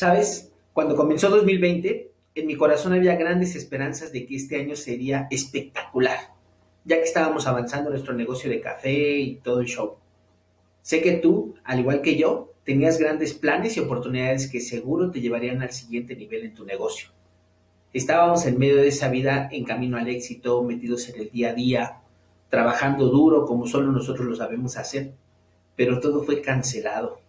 Sabes, cuando comenzó 2020, en mi corazón había grandes esperanzas de que este año sería espectacular, ya que estábamos avanzando nuestro negocio de café y todo el show. Sé que tú, al igual que yo, tenías grandes planes y oportunidades que seguro te llevarían al siguiente nivel en tu negocio. Estábamos en medio de esa vida en camino al éxito, metidos en el día a día, trabajando duro como solo nosotros lo sabemos hacer, pero todo fue cancelado.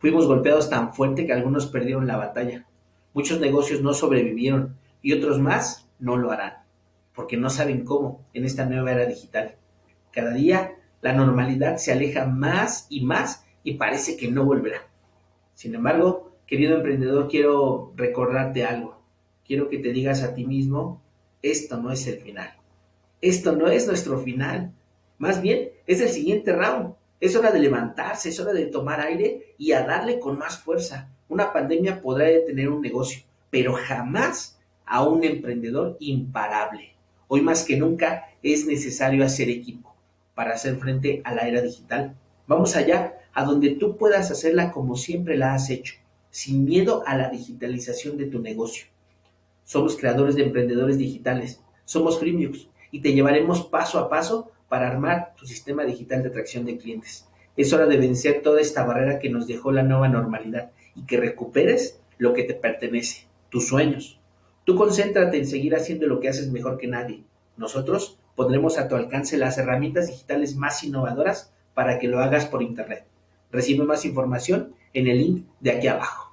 Fuimos golpeados tan fuerte que algunos perdieron la batalla. Muchos negocios no sobrevivieron y otros más no lo harán, porque no saben cómo en esta nueva era digital. Cada día la normalidad se aleja más y más y parece que no volverá. Sin embargo, querido emprendedor, quiero recordarte algo quiero que te digas a ti mismo, esto no es el final. Esto no es nuestro final. Más bien, es el siguiente round. Es hora de levantarse, es hora de tomar aire y a darle con más fuerza. Una pandemia podrá detener un negocio, pero jamás a un emprendedor imparable. Hoy más que nunca es necesario hacer equipo para hacer frente a la era digital. Vamos allá, a donde tú puedas hacerla como siempre la has hecho, sin miedo a la digitalización de tu negocio. Somos creadores de emprendedores digitales. Somos Freemiux y te llevaremos paso a paso para armar tu sistema digital de atracción de clientes. Es hora de vencer toda esta barrera que nos dejó la nueva normalidad y que recuperes lo que te pertenece, tus sueños. Tú concéntrate en seguir haciendo lo que haces mejor que nadie. Nosotros pondremos a tu alcance las herramientas digitales más innovadoras para que lo hagas por Internet. Recibe más información en el link de aquí abajo.